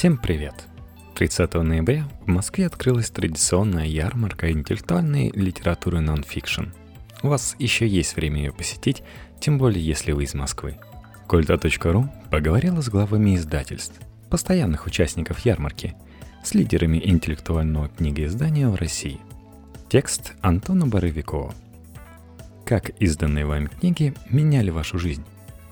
Всем привет! 30 ноября в Москве открылась традиционная ярмарка интеллектуальной литературы нонфикшн. У вас еще есть время ее посетить, тем более если вы из Москвы. Кольта.ру поговорила с главами издательств, постоянных участников ярмарки, с лидерами интеллектуального книгоиздания в России. Текст Антона Боровикова. Как изданные вами книги меняли вашу жизнь?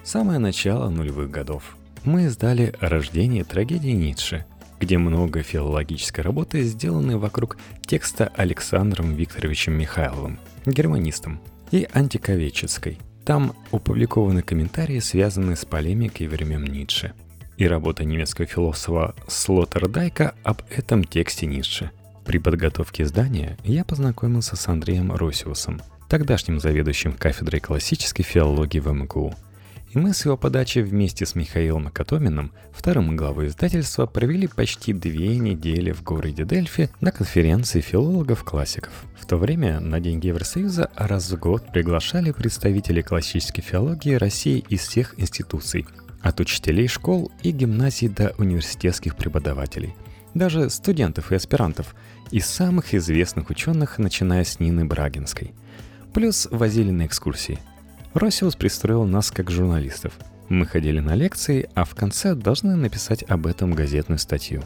Самое начало нулевых годов – мы издали «Рождение трагедии Ницше», где много филологической работы сделаны вокруг текста Александром Викторовичем Михайловым, германистом, и антиковеческой. Там опубликованы комментарии, связанные с полемикой времен Ницше. И работа немецкого философа Слоттердайка об этом тексте Ницше. При подготовке издания я познакомился с Андреем Росиусом, тогдашним заведующим кафедрой классической филологии в МГУ – и мы с его подачи вместе с Михаилом Акатоминым, вторым главой издательства, провели почти две недели в городе Дельфи на конференции филологов-классиков. В то время на деньги Евросоюза раз в год приглашали представителей классической филологии России из всех институций, от учителей школ и гимназий до университетских преподавателей, даже студентов и аспирантов, из самых известных ученых, начиная с Нины Брагинской. Плюс возили на экскурсии – Росиус пристроил нас как журналистов. Мы ходили на лекции, а в конце должны написать об этом газетную статью.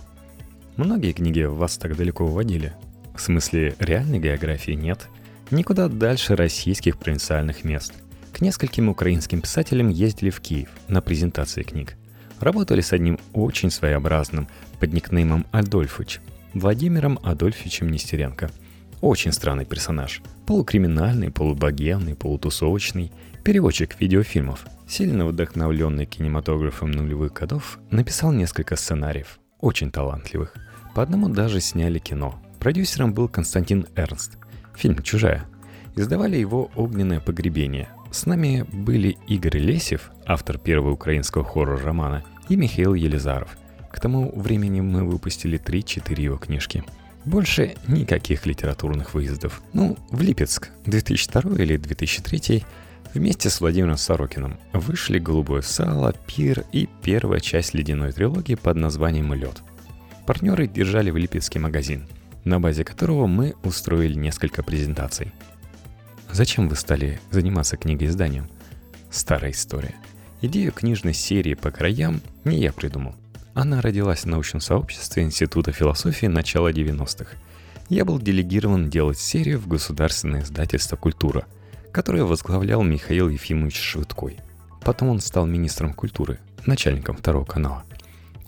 Многие книги вас так далеко уводили. В смысле, реальной географии нет. Никуда дальше российских провинциальных мест. К нескольким украинским писателям ездили в Киев на презентации книг. Работали с одним очень своеобразным, под никнеймом Адольфыч, Владимиром Адольфовичем Нестеренко. Очень странный персонаж. Полукриминальный, полубогемный, полутусовочный – Переводчик видеофильмов, сильно вдохновленный кинематографом нулевых годов, написал несколько сценариев, очень талантливых. По одному даже сняли кино. Продюсером был Константин Эрнст. Фильм «Чужая». Издавали его «Огненное погребение». С нами были Игорь Лесев, автор первого украинского хоррор-романа, и Михаил Елизаров. К тому времени мы выпустили 3-4 его книжки. Больше никаких литературных выездов. Ну, в Липецк 2002 или 2003 Вместе с Владимиром Сорокиным вышли «Голубое сало», «Пир» и первая часть ледяной трилогии под названием «Лед». Партнеры держали в Липецкий магазин, на базе которого мы устроили несколько презентаций. Зачем вы стали заниматься книгоизданием? Старая история. Идею книжной серии по краям не я придумал. Она родилась в научном сообществе Института философии начала 90-х. Я был делегирован делать серию в государственное издательство «Культура», которое возглавлял Михаил Ефимович Швыдкой. Потом он стал министром культуры, начальником второго канала.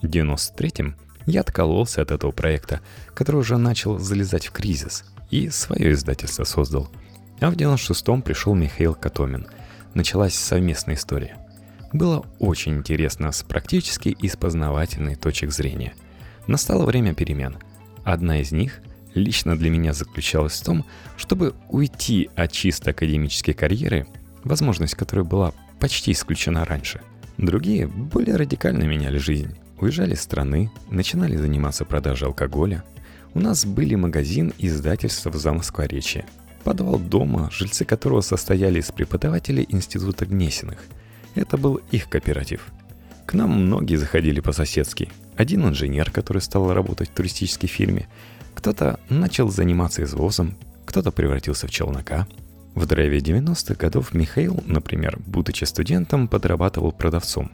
В 93-м я откололся от этого проекта, который уже начал залезать в кризис, и свое издательство создал. А в 96-м пришел Михаил Катомин. Началась совместная история. Было очень интересно с практической и с познавательной точек зрения. Настало время перемен. Одна из них – лично для меня заключалась в том, чтобы уйти от чисто академической карьеры, возможность которой была почти исключена раньше. Другие более радикально меняли жизнь. Уезжали из страны, начинали заниматься продажей алкоголя. У нас были магазин и издательство в Замоскворечье. Подвал дома, жильцы которого состояли из преподавателей Института Гнесиных. Это был их кооператив. К нам многие заходили по-соседски. Один инженер, который стал работать в туристической фирме, кто-то начал заниматься извозом, кто-то превратился в челнока. В драйве 90-х годов Михаил, например, будучи студентом, подрабатывал продавцом.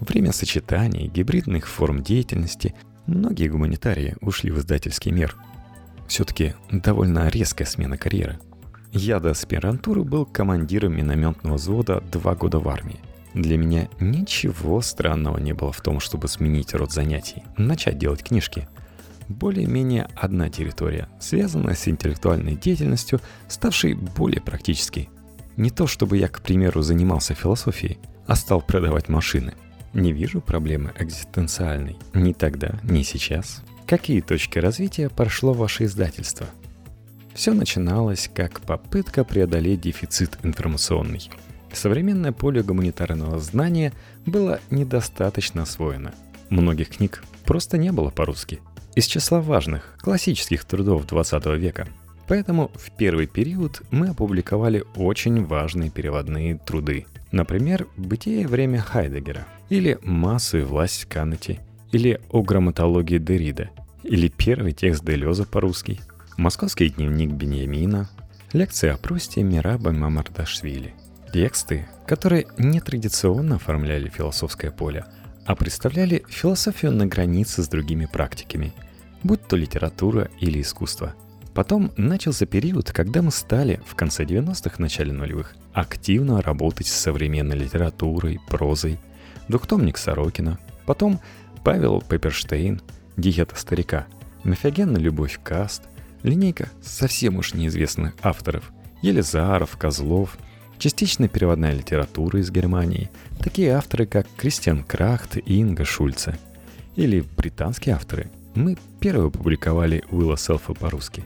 Время сочетаний, гибридных форм деятельности, многие гуманитарии ушли в издательский мир. Все-таки довольно резкая смена карьеры. Я до аспирантуры был командиром минометного взвода два года в армии. Для меня ничего странного не было в том, чтобы сменить род занятий, начать делать книжки – более-менее одна территория, связанная с интеллектуальной деятельностью, ставшей более практической. Не то чтобы я, к примеру, занимался философией, а стал продавать машины. Не вижу проблемы экзистенциальной ни тогда, ни сейчас. Какие точки развития прошло ваше издательство? Все начиналось как попытка преодолеть дефицит информационный. Современное поле гуманитарного знания было недостаточно освоено. Многих книг просто не было по-русски – из числа важных, классических трудов 20 века. Поэтому в первый период мы опубликовали очень важные переводные труды. Например, «Бытие и время Хайдегера» или «Массу и власть Каннети» или о грамматологии Дерида, или первый текст Делеза по-русски, московский дневник Беньямина, лекции о Прусте Мираба Мамардашвили. Тексты, которые нетрадиционно оформляли философское поле, а представляли философию на границе с другими практиками, будь то литература или искусство. Потом начался период, когда мы стали в конце 90-х, начале нулевых активно работать с современной литературой, прозой, двухтомник Сорокина, потом Павел Пепперштейн, диета старика, Мефиогенна любовь каст, линейка совсем уж неизвестных авторов, Елизаров, Козлов, частично переводная литература из Германии, такие авторы, как Кристиан Крахт и Инга Шульце, или британские авторы. Мы первые публиковали Уилла Селфа по-русски.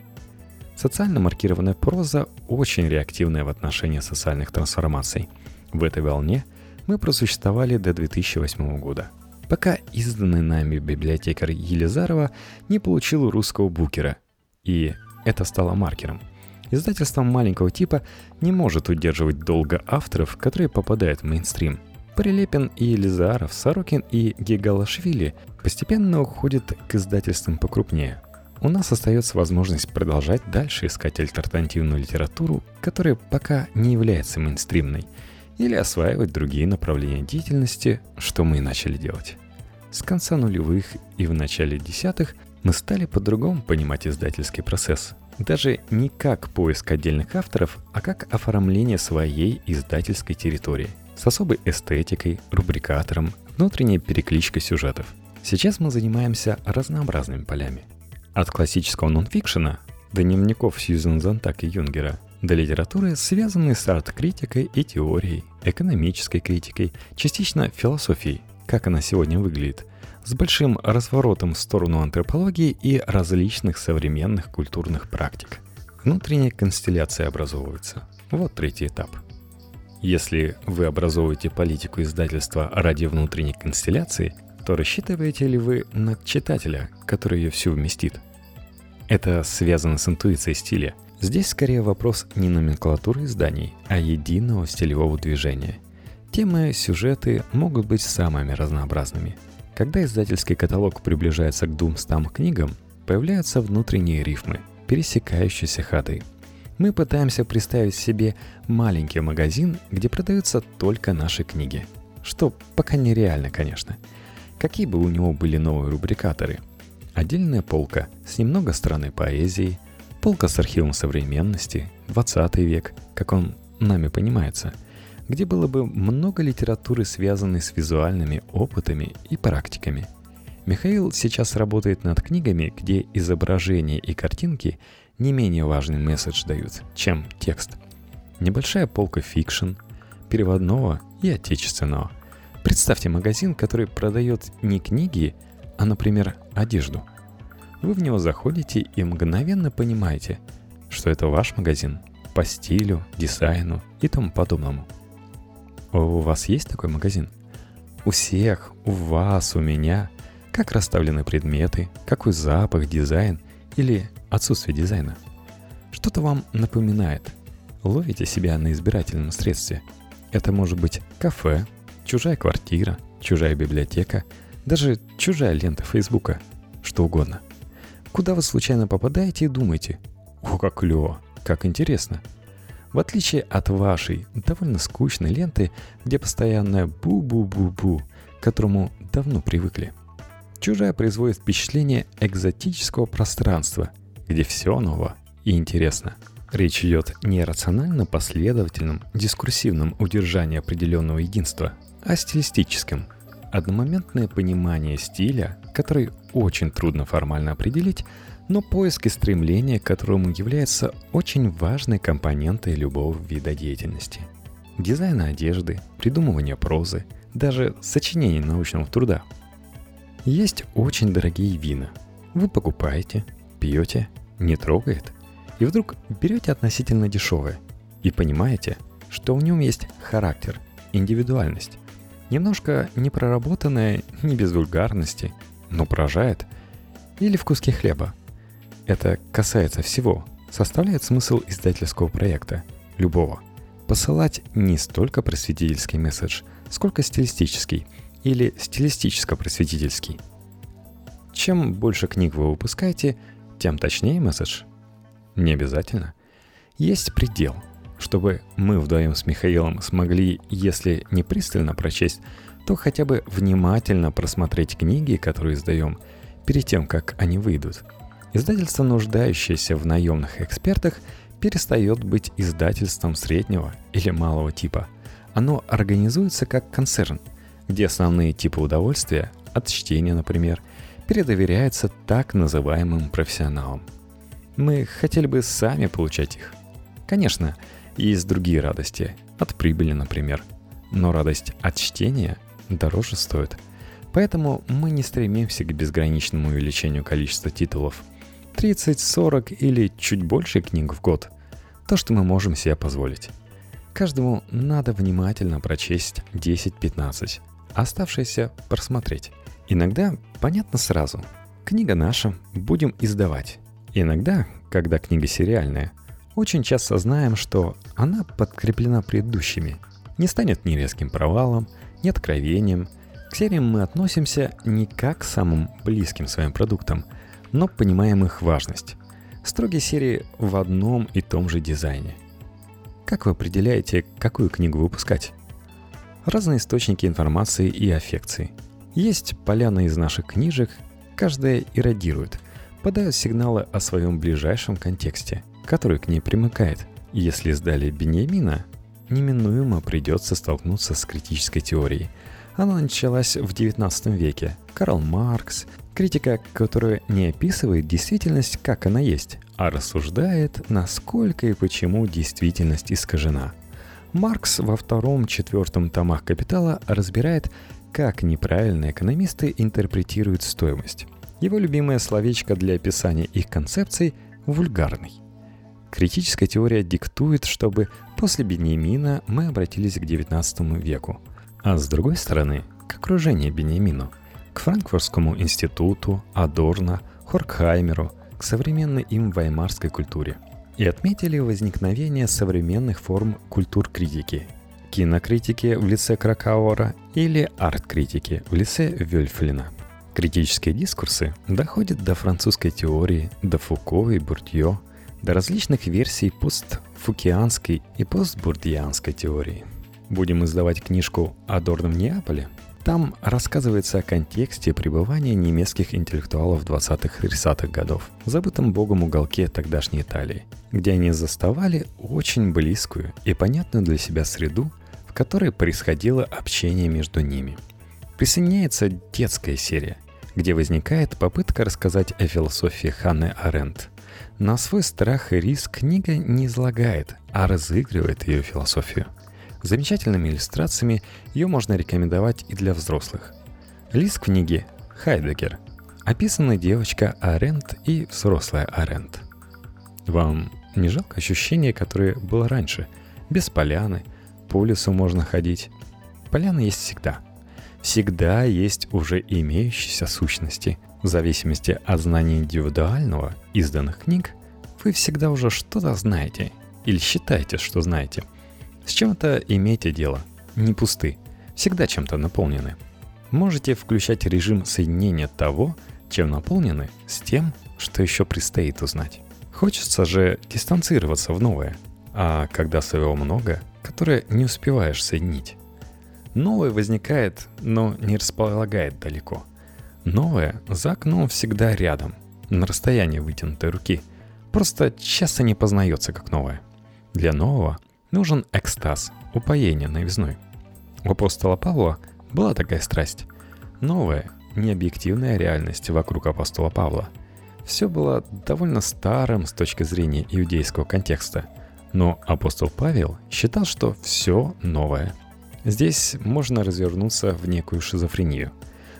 Социально маркированная проза очень реактивная в отношении социальных трансформаций. В этой волне мы просуществовали до 2008 года – пока изданный нами библиотекарь Елизарова не получил русского букера. И это стало маркером. Издательство маленького типа не может удерживать долго авторов, которые попадают в мейнстрим. Прилепин и Елизаров, Сорокин и Гигалашвили постепенно уходят к издательствам покрупнее. У нас остается возможность продолжать дальше искать альтернативную литературу, которая пока не является мейнстримной – или осваивать другие направления деятельности, что мы и начали делать. С конца нулевых и в начале десятых мы стали по-другому понимать издательский процесс. Даже не как поиск отдельных авторов, а как оформление своей издательской территории с особой эстетикой, рубрикатором, внутренней перекличкой сюжетов. Сейчас мы занимаемся разнообразными полями. От классического нонфикшена до дневников Сьюзен Зонтак и Юнгера до литературы, связанной с арт-критикой и теорией, экономической критикой, частично философией, как она сегодня выглядит, с большим разворотом в сторону антропологии и различных современных культурных практик. Внутренняя констелляция образовывается. Вот третий этап. Если вы образовываете политику издательства ради внутренней констелляции, то рассчитываете ли вы на читателя, который ее всю вместит? Это связано с интуицией стиля – Здесь скорее вопрос не номенклатуры изданий, а единого стилевого движения. Темы, сюжеты могут быть самыми разнообразными. Когда издательский каталог приближается к 200 книгам, появляются внутренние рифмы, пересекающиеся ходы. Мы пытаемся представить себе маленький магазин, где продаются только наши книги. Что пока нереально, конечно. Какие бы у него были новые рубрикаторы? Отдельная полка с немного странной поэзией, Полка с архивом современности, 20 век, как он нами понимается, где было бы много литературы, связанной с визуальными опытами и практиками. Михаил сейчас работает над книгами, где изображения и картинки не менее важный месседж дают, чем текст. Небольшая полка fiction, переводного и отечественного. Представьте магазин, который продает не книги, а, например, одежду – вы в него заходите и мгновенно понимаете, что это ваш магазин по стилю, дизайну и тому подобному. У вас есть такой магазин? У всех, у вас, у меня. Как расставлены предметы, какой запах, дизайн или отсутствие дизайна. Что-то вам напоминает. Ловите себя на избирательном средстве. Это может быть кафе, чужая квартира, чужая библиотека, даже чужая лента Фейсбука, что угодно куда вы случайно попадаете и думаете «О, как клево! Как интересно!» В отличие от вашей довольно скучной ленты, где постоянное «бу-бу-бу-бу», к которому давно привыкли. Чужая производит впечатление экзотического пространства, где все ново и интересно. Речь идет не о рационально-последовательном, дискурсивном удержании определенного единства, а стилистическом – Одномоментное понимание стиля, который очень трудно формально определить, но поиск и стремление к которому является очень важной компонентой любого вида деятельности. Дизайн одежды, придумывание прозы, даже сочинение научного труда. Есть очень дорогие вина. Вы покупаете, пьете, не трогает, и вдруг берете относительно дешевое и понимаете, что в нем есть характер, индивидуальность, Немножко непроработанное, не без вульгарности, но поражает. Или в куске хлеба. Это касается всего, составляет смысл издательского проекта, любого. Посылать не столько просветительский месседж, сколько стилистический или стилистическо-просветительский. чем больше книг вы выпускаете, тем точнее месседж. Не обязательно. Есть предел, чтобы мы вдвоем с Михаилом смогли, если не пристально прочесть, то хотя бы внимательно просмотреть книги, которые издаем, перед тем, как они выйдут. Издательство, нуждающееся в наемных экспертах, перестает быть издательством среднего или малого типа. Оно организуется как концерн, где основные типы удовольствия, от чтения, например, передоверяются так называемым профессионалам. Мы хотели бы сами получать их. Конечно, есть другие радости, от прибыли, например. Но радость от чтения дороже стоит. Поэтому мы не стремимся к безграничному увеличению количества титулов – 30, 40 или чуть больше книг в год. То, что мы можем себе позволить. Каждому надо внимательно прочесть 10-15, оставшееся просмотреть. Иногда понятно сразу. Книга наша, будем издавать. Иногда, когда книга сериальная, очень часто знаем, что она подкреплена предыдущими. Не станет ни резким провалом, ни откровением. К сериям мы относимся не как к самым близким своим продуктам – но понимаем их важность. Строгие серии в одном и том же дизайне. Как вы определяете, какую книгу выпускать? Разные источники информации и аффекции. Есть поляна из наших книжек, каждая иррадирует, подает сигналы о своем ближайшем контексте, который к ней примыкает. Если сдали Беньямина, неминуемо придется столкнуться с критической теорией. Она началась в XIX веке. Карл Маркс, Критика, которая не описывает действительность, как она есть, а рассуждает, насколько и почему действительность искажена. Маркс во втором-четвертом томах «Капитала» разбирает, как неправильные экономисты интерпретируют стоимость. Его любимое словечко для описания их концепций – «вульгарный». Критическая теория диктует, чтобы после Беньямина мы обратились к XIX веку, а с другой стороны – к окружению Беньямину – к Франкфуртскому институту, Адорно, Хоркхаймеру, к современной им ваймарской культуре. И отметили возникновение современных форм культур-критики, кинокритики в лице Кракауэра или арт-критики в лице Вельфлина. Критические дискурсы доходят до французской теории, до Фуко и Бурдье, до различных версий постфукианской и постбурдианской теории. Будем издавать книжку о Дорном Неаполе – там рассказывается о контексте пребывания немецких интеллектуалов 20-30-х годов в забытом богом уголке тогдашней Италии, где они заставали очень близкую и понятную для себя среду, в которой происходило общение между ними. Присоединяется детская серия, где возникает попытка рассказать о философии Ханны Аренд. На свой страх и риск книга не излагает, а разыгрывает ее философию – Замечательными иллюстрациями ее можно рекомендовать и для взрослых. Лист книги «Хайдегер» описана девочка Арент и взрослая Арент. Вам не жалко ощущение, которое было раньше? Без поляны, по лесу можно ходить. Поляна есть всегда. Всегда есть уже имеющиеся сущности. В зависимости от знания индивидуального изданных книг, вы всегда уже что-то знаете или считаете, что знаете – с чем-то имейте дело. Не пусты. Всегда чем-то наполнены. Можете включать режим соединения того, чем наполнены, с тем, что еще предстоит узнать. Хочется же дистанцироваться в новое, а когда своего много, которое не успеваешь соединить. Новое возникает, но не располагает далеко. Новое за окном всегда рядом, на расстоянии вытянутой руки. Просто часто не познается как новое. Для нового Нужен экстаз, упоение новизной. У апостола Павла была такая страсть. Новая, необъективная реальность вокруг апостола Павла. Все было довольно старым с точки зрения иудейского контекста. Но апостол Павел считал, что все новое. Здесь можно развернуться в некую шизофрению.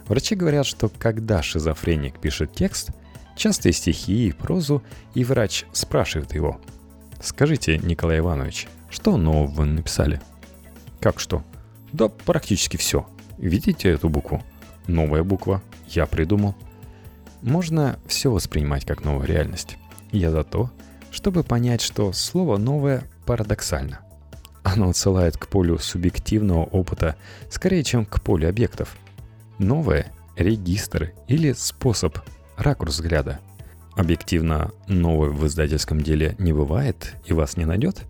Врачи говорят, что когда шизофреник пишет текст, частые стихи и прозу, и врач спрашивает его, «Скажите, Николай Иванович, что нового вы написали? Как что? Да практически все. Видите эту букву? Новая буква. Я придумал. Можно все воспринимать как новую реальность. Я за то, чтобы понять, что слово «новое» парадоксально. Оно отсылает к полю субъективного опыта скорее, чем к полю объектов. Новое – регистр или способ ракурс взгляда. Объективно, новое в издательском деле не бывает и вас не найдет?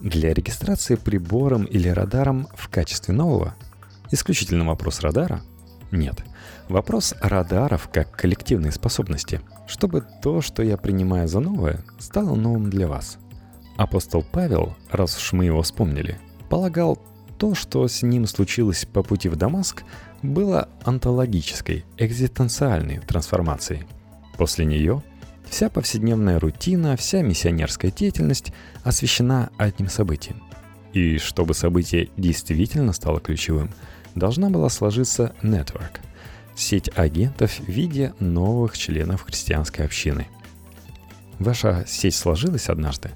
Для регистрации прибором или радаром в качестве нового исключительно вопрос радара? Нет. Вопрос радаров как коллективной способности, чтобы то, что я принимаю за новое, стало новым для вас. Апостол Павел, раз уж мы его вспомнили, полагал, то, что с ним случилось по пути в Дамаск, было онтологической, экзистенциальной трансформацией. После нее вся повседневная рутина, вся миссионерская деятельность освещена одним событием. И чтобы событие действительно стало ключевым, должна была сложиться network – сеть агентов в виде новых членов христианской общины. Ваша сеть сложилась однажды?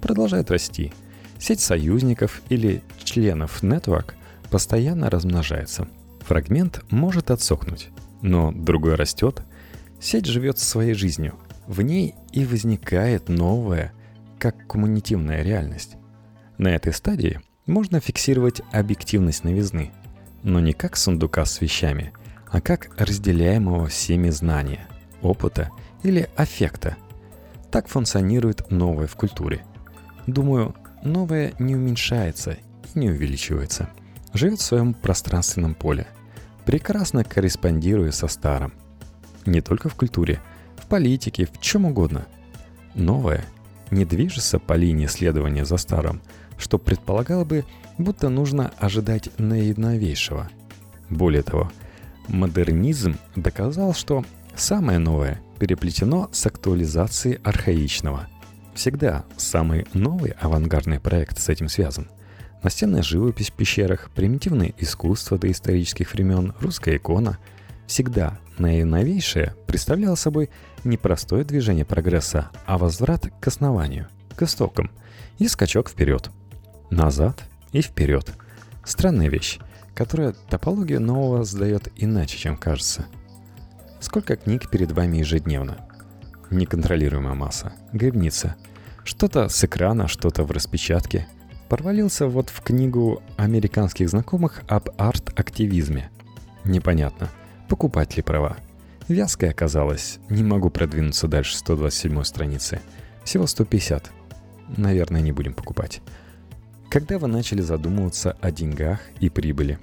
Продолжает расти. Сеть союзников или членов network постоянно размножается – Фрагмент может отсохнуть, но другой растет. Сеть живет своей жизнью. В ней и возникает новая, как коммунитивная реальность. На этой стадии можно фиксировать объективность новизны, но не как сундука с вещами, а как разделяемого всеми знания, опыта или аффекта. Так функционирует новое в культуре. Думаю, новое не уменьшается и не увеличивается – живет в своем пространственном поле, прекрасно корреспондируя со старым. Не только в культуре, в политике, в чем угодно. Новое не движется по линии следования за старым, что предполагало бы, будто нужно ожидать наиновейшего. Более того, модернизм доказал, что самое новое переплетено с актуализацией архаичного. Всегда самый новый авангардный проект с этим связан – Настенная живопись в пещерах, примитивное искусство доисторических времен, русская икона – всегда наиновейшее представляло собой не простое движение прогресса, а возврат к основанию, к истокам и скачок вперед. Назад и вперед. Странная вещь, которая топологию нового сдает иначе, чем кажется. Сколько книг перед вами ежедневно? Неконтролируемая масса, грибница. Что-то с экрана, что-то в распечатке – Провалился вот в книгу американских знакомых об арт-активизме. Непонятно, покупать ли права. Вязкая оказалась, не могу продвинуться дальше 127 страницы. Всего 150. Наверное, не будем покупать. Когда вы начали задумываться о деньгах и прибыли?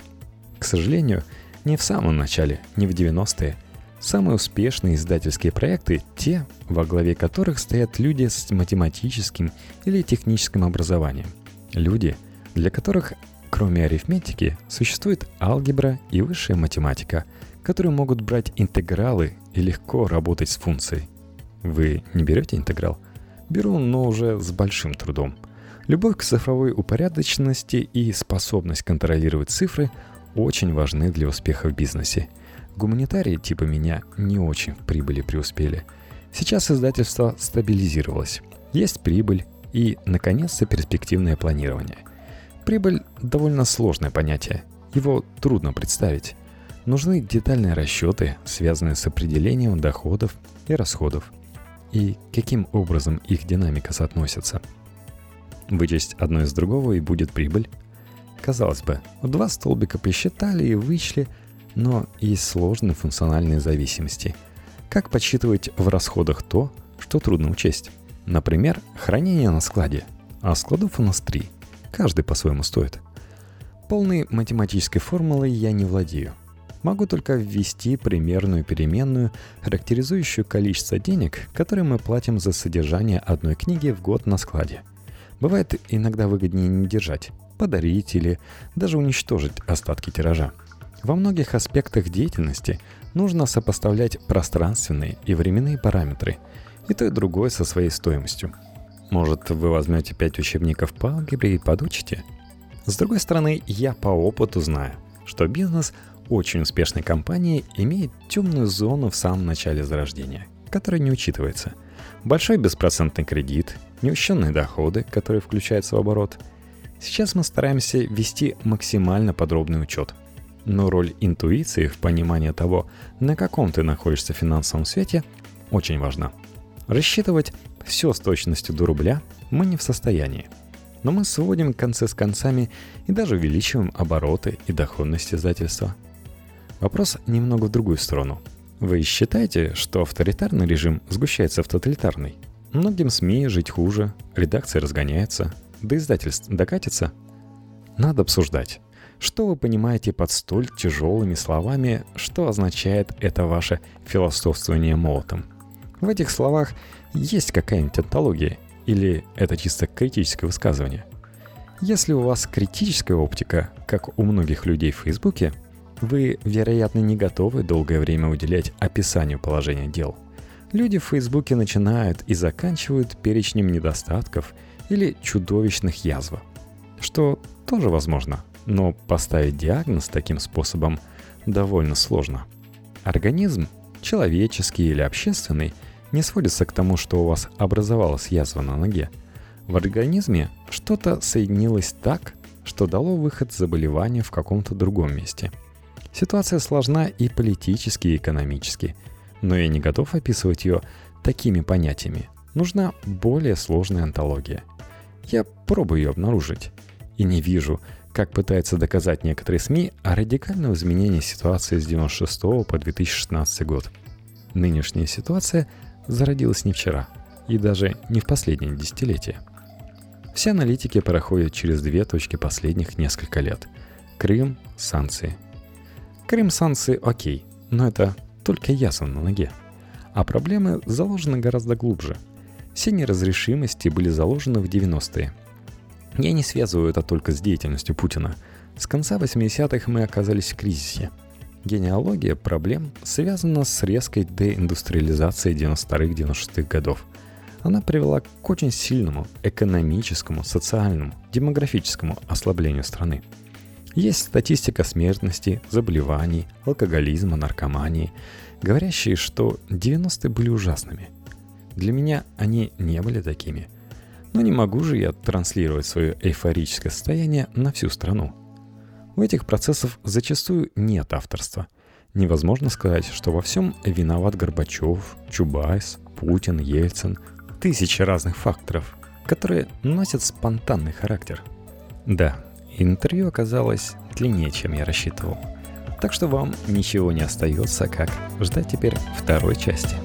К сожалению, не в самом начале, не в 90-е. Самые успешные издательские проекты – те, во главе которых стоят люди с математическим или техническим образованием. Люди, для которых кроме арифметики существует алгебра и высшая математика, которые могут брать интегралы и легко работать с функцией. Вы не берете интеграл? Беру, но уже с большим трудом. Любовь к цифровой упорядоченности и способность контролировать цифры очень важны для успеха в бизнесе. Гуманитарии типа меня не очень в прибыли преуспели. Сейчас издательство стабилизировалось. Есть прибыль, и, наконец-то, перспективное планирование. Прибыль – довольно сложное понятие. Его трудно представить. Нужны детальные расчеты, связанные с определением доходов и расходов. И каким образом их динамика соотносится. Вычесть одно из другого и будет прибыль. Казалось бы, два столбика посчитали и вычли, но есть сложные функциональные зависимости. Как подсчитывать в расходах то, что трудно учесть? Например, хранение на складе, а складов у нас три. Каждый по-своему стоит. Полной математической формулой я не владею. Могу только ввести примерную переменную, характеризующую количество денег, которые мы платим за содержание одной книги в год на складе. Бывает иногда выгоднее не держать, подарить или даже уничтожить остатки тиража. Во многих аспектах деятельности нужно сопоставлять пространственные и временные параметры – и то и другое со своей стоимостью. Может, вы возьмете 5 учебников по алгебре и подучите? С другой стороны, я по опыту знаю, что бизнес очень успешной компании имеет темную зону в самом начале зарождения, которая не учитывается. Большой беспроцентный кредит, неущенные доходы, которые включаются в оборот. Сейчас мы стараемся вести максимально подробный учет. Но роль интуиции в понимании того, на каком ты находишься в финансовом свете, очень важна. Рассчитывать все с точностью до рубля мы не в состоянии. Но мы сводим концы с концами и даже увеличиваем обороты и доходность издательства. Вопрос немного в другую сторону. Вы считаете, что авторитарный режим сгущается в тоталитарный? Многим СМИ жить хуже, редакция разгоняется, до издательств докатится? Надо обсуждать. Что вы понимаете под столь тяжелыми словами, что означает это ваше философствование молотом? В этих словах есть какая-нибудь антология, или это чисто критическое высказывание? Если у вас критическая оптика, как у многих людей в Фейсбуке, вы, вероятно, не готовы долгое время уделять описанию положения дел. Люди в Фейсбуке начинают и заканчивают перечнем недостатков или чудовищных язв, что тоже возможно, но поставить диагноз таким способом довольно сложно. Организм, человеческий или общественный, не сводится к тому, что у вас образовалась язва на ноге. В организме что-то соединилось так, что дало выход заболевания в каком-то другом месте. Ситуация сложна и политически, и экономически, но я не готов описывать ее такими понятиями. Нужна более сложная антология. Я пробую ее обнаружить и не вижу, как пытаются доказать некоторые СМИ о радикальном изменении ситуации с 96 по 2016 год. Нынешняя ситуация зародилась не вчера и даже не в последнее десятилетие. Все аналитики проходят через две точки последних несколько лет. Крым, санкции. Крым, санкции окей, но это только язва на ноге. А проблемы заложены гораздо глубже. Все неразрешимости были заложены в 90-е – я не связываю это только с деятельностью Путина. С конца 80-х мы оказались в кризисе. Генеалогия проблем связана с резкой деиндустриализацией 92-96 годов. Она привела к очень сильному экономическому, социальному, демографическому ослаблению страны. Есть статистика смертности, заболеваний, алкоголизма, наркомании, говорящие, что 90-е были ужасными. Для меня они не были такими – но не могу же я транслировать свое эйфорическое состояние на всю страну. У этих процессов зачастую нет авторства. Невозможно сказать, что во всем виноват Горбачев, Чубайс, Путин, Ельцин. Тысячи разных факторов, которые носят спонтанный характер. Да, интервью оказалось длиннее, чем я рассчитывал. Так что вам ничего не остается, как ждать теперь второй части.